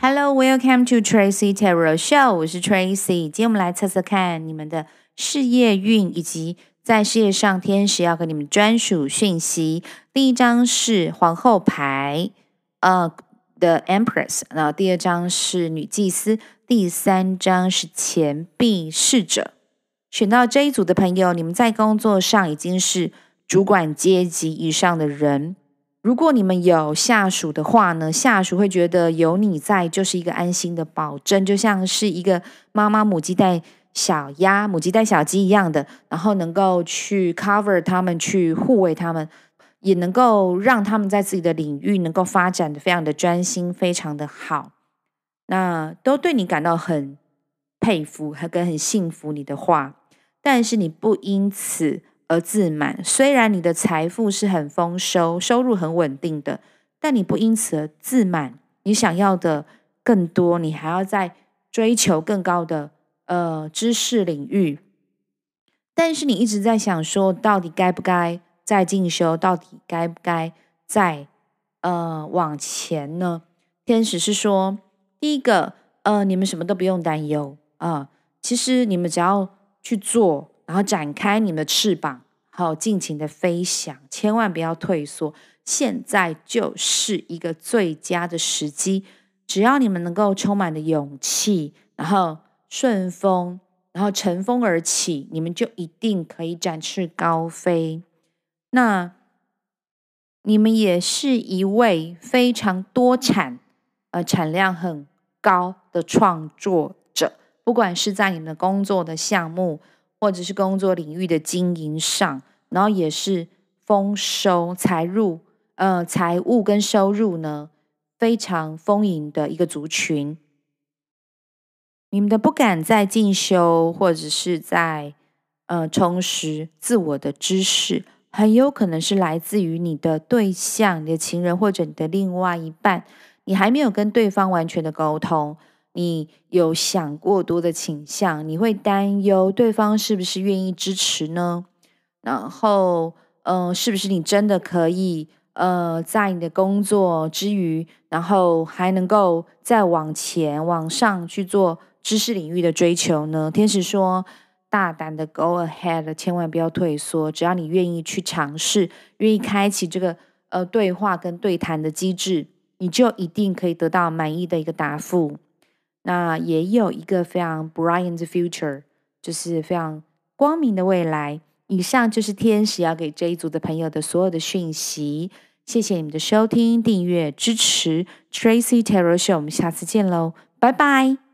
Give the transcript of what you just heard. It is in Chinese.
Hello, welcome to Tracy Tarot Show。我是 Tracy，今天我们来测测看你们的事业运以及在事业上天使要给你们专属讯息。第一张是皇后牌，呃，The Empress。然后第二张是女祭司，第三张是钱币侍者。选到这一组的朋友，你们在工作上已经是主管阶级以上的人。如果你们有下属的话呢，下属会觉得有你在就是一个安心的保证，就像是一个妈妈母鸡带小鸭、母鸡带小鸡一样的，然后能够去 cover 他们，去护卫他们，也能够让他们在自己的领域能够发展的非常的专心，非常的好。那都对你感到很佩服，还跟很幸福你的话，但是你不因此。而自满，虽然你的财富是很丰收，收入很稳定的，但你不因此而自满。你想要的更多，你还要再追求更高的呃知识领域。但是你一直在想说，到底该不该再进修？到底该不该再呃往前呢？天使是说，第一个，呃，你们什么都不用担忧啊，呃，其实你们只要去做。然后展开你们的翅膀，好，尽情的飞翔，千万不要退缩。现在就是一个最佳的时机，只要你们能够充满了勇气，然后顺风，然后乘风而起，你们就一定可以展翅高飞。那你们也是一位非常多产，呃，产量很高的创作者，不管是在你们工作的项目。或者是工作领域的经营上，然后也是丰收财入，呃，财务跟收入呢非常丰盈的一个族群。你们的不敢再进修，或者是在呃充实自我的知识，很有可能是来自于你的对象、你的情人或者你的另外一半，你还没有跟对方完全的沟通。你有想过多的倾向，你会担忧对方是不是愿意支持呢？然后，嗯、是不是你真的可以，呃，在你的工作之余，然后还能够再往前往上去做知识领域的追求呢？天使说，大胆的 go ahead，千万不要退缩，只要你愿意去尝试，愿意开启这个呃对话跟对谈的机制，你就一定可以得到满意的一个答复。那也有一个非常 bright 的 future，就是非常光明的未来。以上就是天使要给这一组的朋友的所有的讯息。谢谢你们的收听、订阅、支持 Tracy Tarot Show，我们下次见喽，拜拜。